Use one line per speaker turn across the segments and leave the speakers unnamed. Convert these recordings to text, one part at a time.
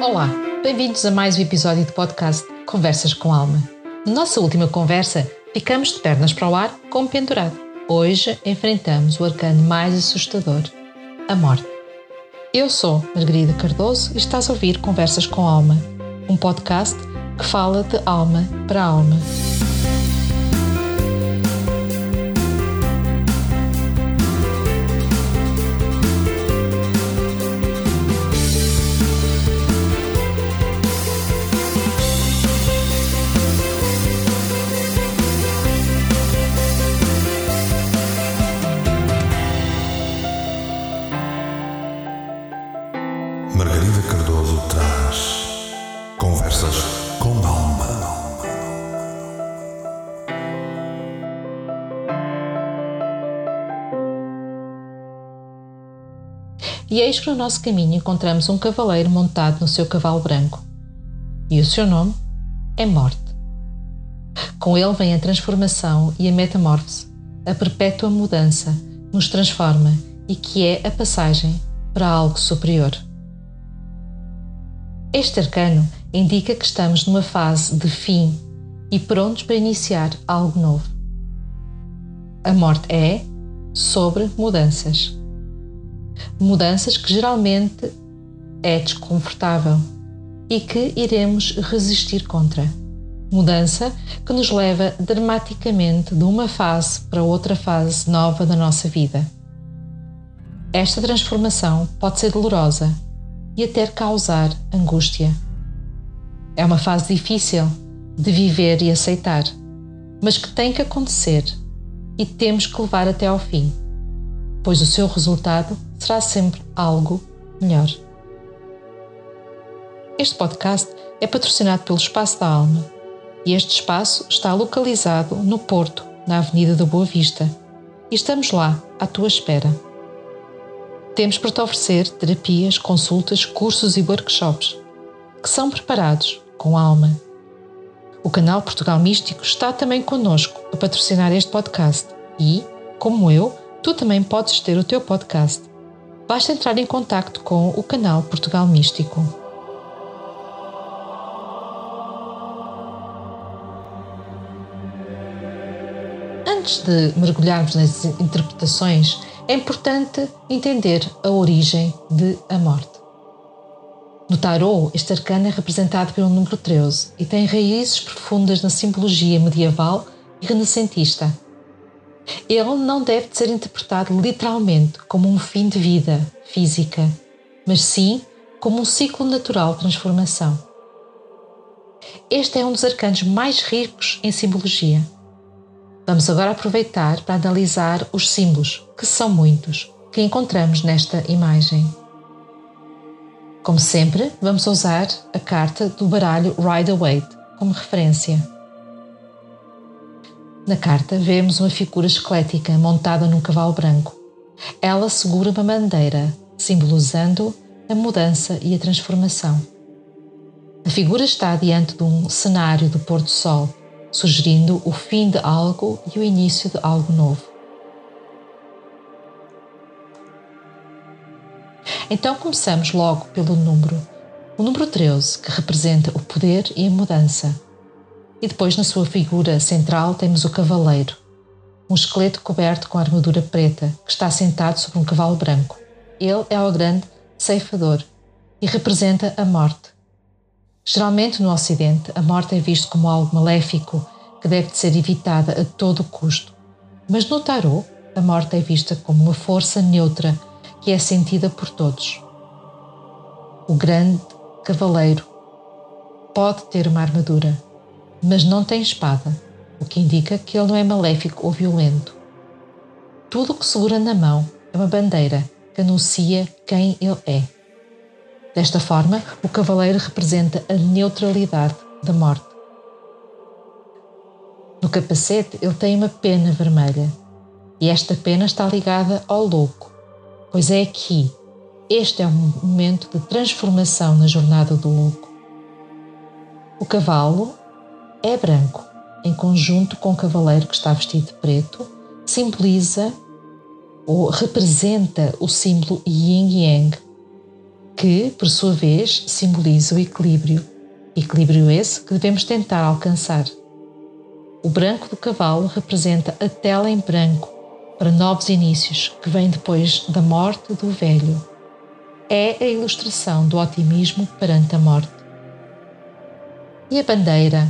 Olá, bem-vindos a mais um episódio do podcast Conversas com Alma. Na nossa última conversa, ficamos de pernas para o ar como pendurado. Hoje enfrentamos o arcano mais assustador, a morte. Eu sou Margarida Cardoso e estás a ouvir Conversas com Alma, um podcast que fala de alma para alma. E eis que no nosso caminho encontramos um cavaleiro montado no seu cavalo branco. E o seu nome é Morte. Com ele vem a transformação e a metamorfose, a perpétua mudança nos transforma e que é a passagem para algo superior. Este arcano indica que estamos numa fase de fim e prontos para iniciar algo novo. A morte é sobre mudanças mudanças que geralmente é desconfortável e que iremos resistir contra. Mudança que nos leva dramaticamente de uma fase para outra fase nova da nossa vida. Esta transformação pode ser dolorosa e até causar angústia. É uma fase difícil de viver e aceitar, mas que tem que acontecer e temos que levar até ao fim pois o seu resultado será sempre algo melhor. Este podcast é patrocinado pelo Espaço da Alma e este espaço está localizado no Porto, na Avenida da Boa Vista, e estamos lá à tua espera. Temos para te oferecer terapias, consultas, cursos e workshops que são preparados com alma. O canal Portugal Místico está também connosco a patrocinar este podcast e, como eu, tu também podes ter o teu podcast. Basta entrar em contato com o canal Portugal Místico. Antes de mergulharmos nas interpretações, é importante entender a origem de a morte. No tarot, este arcano é representado pelo número 13 e tem raízes profundas na simbologia medieval e renascentista ele não deve ser interpretado literalmente como um fim de vida física, mas sim como um ciclo natural de transformação. Este é um dos arcanos mais ricos em simbologia. Vamos agora aproveitar para analisar os símbolos, que são muitos, que encontramos nesta imagem. Como sempre, vamos usar a carta do baralho Rider-Waite como referência. Na carta vemos uma figura esquelética montada num cavalo branco. Ela segura uma bandeira, simbolizando a mudança e a transformação. A figura está diante de um cenário do pôr do sol, sugerindo o fim de algo e o início de algo novo. Então começamos logo pelo número, o número 13, que representa o poder e a mudança. E depois, na sua figura central, temos o cavaleiro, um esqueleto coberto com armadura preta, que está sentado sobre um cavalo branco. Ele é o grande ceifador e representa a morte. Geralmente no Ocidente, a morte é vista como algo maléfico que deve ser evitada a todo custo. Mas no tarot, a morte é vista como uma força neutra que é sentida por todos. O grande cavaleiro pode ter uma armadura, mas não tem espada, o que indica que ele não é maléfico ou violento. Tudo o que segura na mão é uma bandeira que anuncia quem ele é. Desta forma, o cavaleiro representa a neutralidade da morte. No capacete, ele tem uma pena vermelha, e esta pena está ligada ao louco, pois é aqui. Este é um momento de transformação na jornada do louco. O cavalo é branco, em conjunto com o cavaleiro que está vestido de preto, simboliza ou representa o símbolo Yin Yang, que, por sua vez, simboliza o equilíbrio. Equilíbrio esse que devemos tentar alcançar. O branco do cavalo representa a tela em branco para novos inícios que vem depois da morte do velho. É a ilustração do otimismo perante a morte. E a bandeira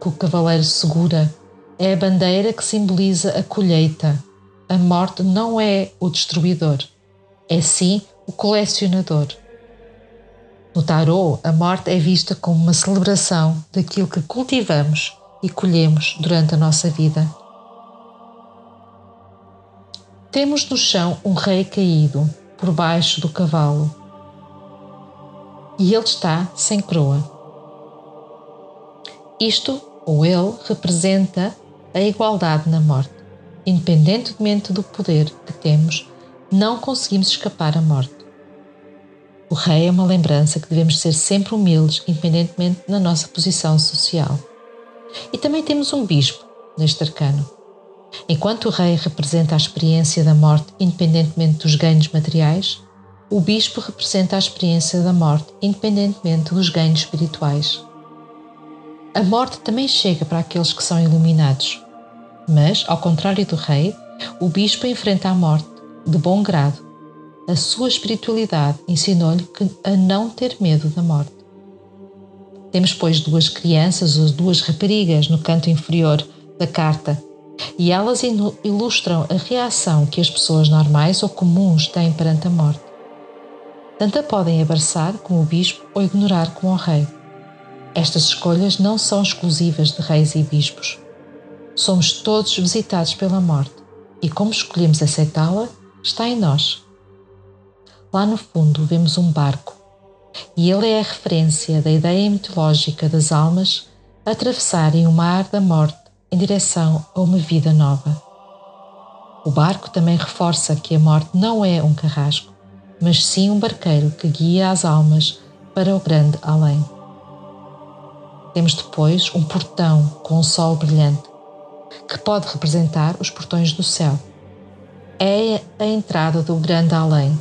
que o cavaleiro segura é a bandeira que simboliza a colheita. A morte não é o destruidor, é sim o colecionador. No tarô, a morte é vista como uma celebração daquilo que cultivamos e colhemos durante a nossa vida. Temos no chão um rei caído, por baixo do cavalo, e ele está sem coroa. Isto, ou ele, representa a igualdade na morte. Independentemente do poder que temos, não conseguimos escapar à morte. O rei é uma lembrança que devemos ser sempre humildes, independentemente da nossa posição social. E também temos um bispo neste arcano. Enquanto o rei representa a experiência da morte independentemente dos ganhos materiais, o bispo representa a experiência da morte independentemente dos ganhos espirituais. A morte também chega para aqueles que são iluminados, mas, ao contrário do rei, o bispo enfrenta a morte de bom grado. A sua espiritualidade ensinou-lhe a não ter medo da morte. Temos, pois, duas crianças ou duas raparigas no canto inferior da carta e elas ilustram a reação que as pessoas normais ou comuns têm perante a morte. Tanto a podem abraçar como o bispo ou ignorar como o rei. Estas escolhas não são exclusivas de reis e bispos. Somos todos visitados pela morte e como escolhemos aceitá-la está em nós. Lá no fundo vemos um barco e ele é a referência da ideia mitológica das almas atravessarem o mar da morte em direção a uma vida nova. O barco também reforça que a morte não é um carrasco, mas sim um barqueiro que guia as almas para o grande além. Temos depois um portão com um sol brilhante, que pode representar os portões do céu. É a entrada do grande além.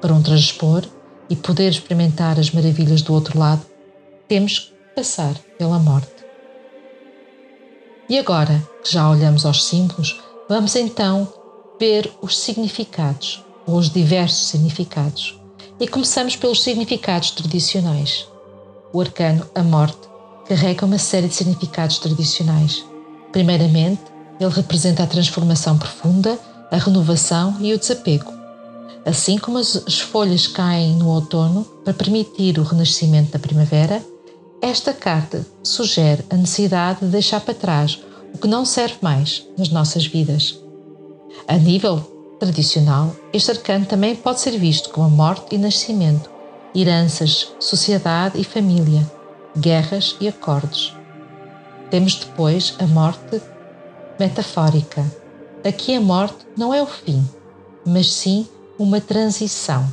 Para um transpor e poder experimentar as maravilhas do outro lado, temos que passar pela morte. E agora que já olhamos aos símbolos, vamos então ver os significados, ou os diversos significados. E começamos pelos significados tradicionais. O arcano, a morte, carrega uma série de significados tradicionais. Primeiramente, ele representa a transformação profunda, a renovação e o desapego. Assim como as folhas caem no outono para permitir o renascimento da primavera, esta carta sugere a necessidade de deixar para trás o que não serve mais nas nossas vidas. A nível tradicional, este arcano também pode ser visto como a morte e nascimento, heranças, sociedade e família, guerras e acordos. Temos depois a morte metafórica. Aqui a morte não é o fim, mas sim uma transição.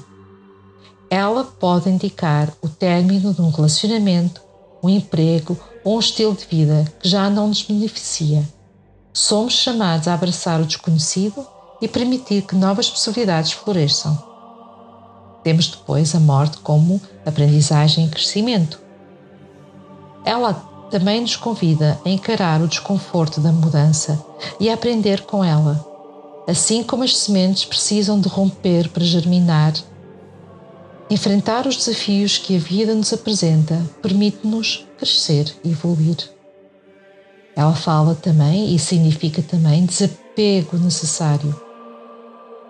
Ela pode indicar o término de um relacionamento, um emprego ou um estilo de vida que já não nos beneficia. Somos chamados a abraçar o desconhecido e permitir que novas possibilidades floresçam. Temos depois a morte como aprendizagem e crescimento. Ela também nos convida a encarar o desconforto da mudança e a aprender com ela, assim como as sementes precisam de romper para germinar. Enfrentar os desafios que a vida nos apresenta permite-nos crescer e evoluir. Ela fala também e significa também desapego necessário.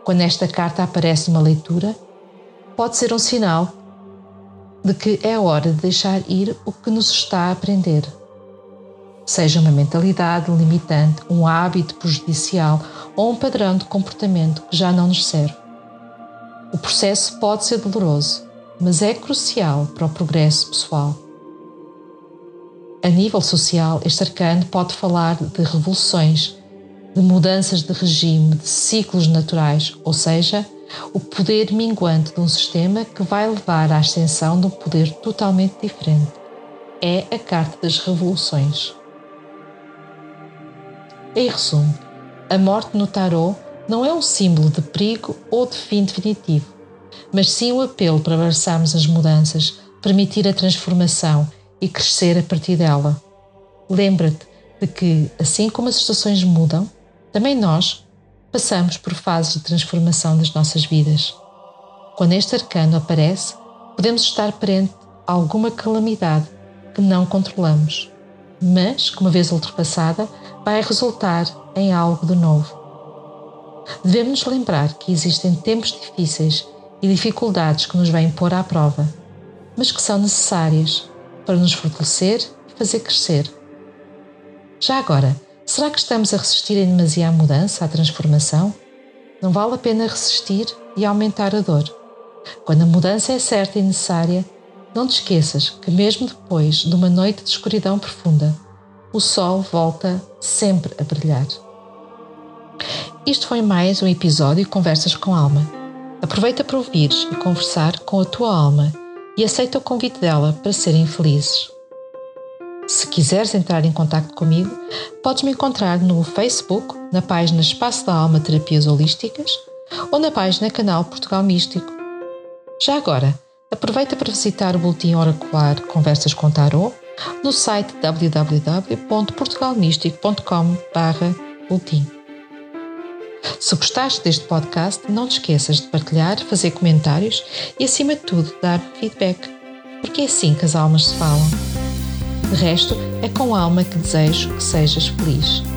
Quando esta carta aparece numa leitura, pode ser um sinal de que é hora de deixar ir o que nos está a aprender. Seja uma mentalidade limitante, um hábito prejudicial ou um padrão de comportamento que já não nos serve. O processo pode ser doloroso, mas é crucial para o progresso pessoal. A nível social, este arcano pode falar de revoluções, de mudanças de regime, de ciclos naturais, ou seja, o poder minguante de um sistema que vai levar à ascensão de um poder totalmente diferente. É a carta das revoluções. Em resumo, a morte no tarot não é um símbolo de perigo ou de fim definitivo, mas sim o apelo para abraçarmos as mudanças, permitir a transformação e crescer a partir dela. Lembra-te de que, assim como as estações mudam, também nós passamos por fases de transformação das nossas vidas. Quando este arcano aparece, podemos estar perante alguma calamidade que não controlamos, mas que, uma vez ultrapassada, vai resultar em algo de novo. Devemos nos lembrar que existem tempos difíceis e dificuldades que nos vêm pôr à prova, mas que são necessárias para nos fortalecer e fazer crescer. Já agora, será que estamos a resistir em demasia à mudança, à transformação? Não vale a pena resistir e aumentar a dor. Quando a mudança é certa e necessária, não te esqueças que, mesmo depois de uma noite de escuridão profunda, o sol volta sempre a brilhar. Isto foi mais um episódio Conversas com Alma. Aproveita para ouvires e conversar com a tua alma e aceita o convite dela para serem felizes. Se quiseres entrar em contato comigo, podes me encontrar no Facebook, na página Espaço da Alma Terapias Holísticas ou na página Canal Portugal Místico. Já agora, aproveita para visitar o boletim oracular Conversas com Tarot no site www.portugalmístico.com/boletim. Se gostaste deste podcast, não te esqueças de partilhar, fazer comentários e, acima de tudo, dar feedback, porque é assim que as almas se falam. De resto, é com alma que desejo que sejas feliz.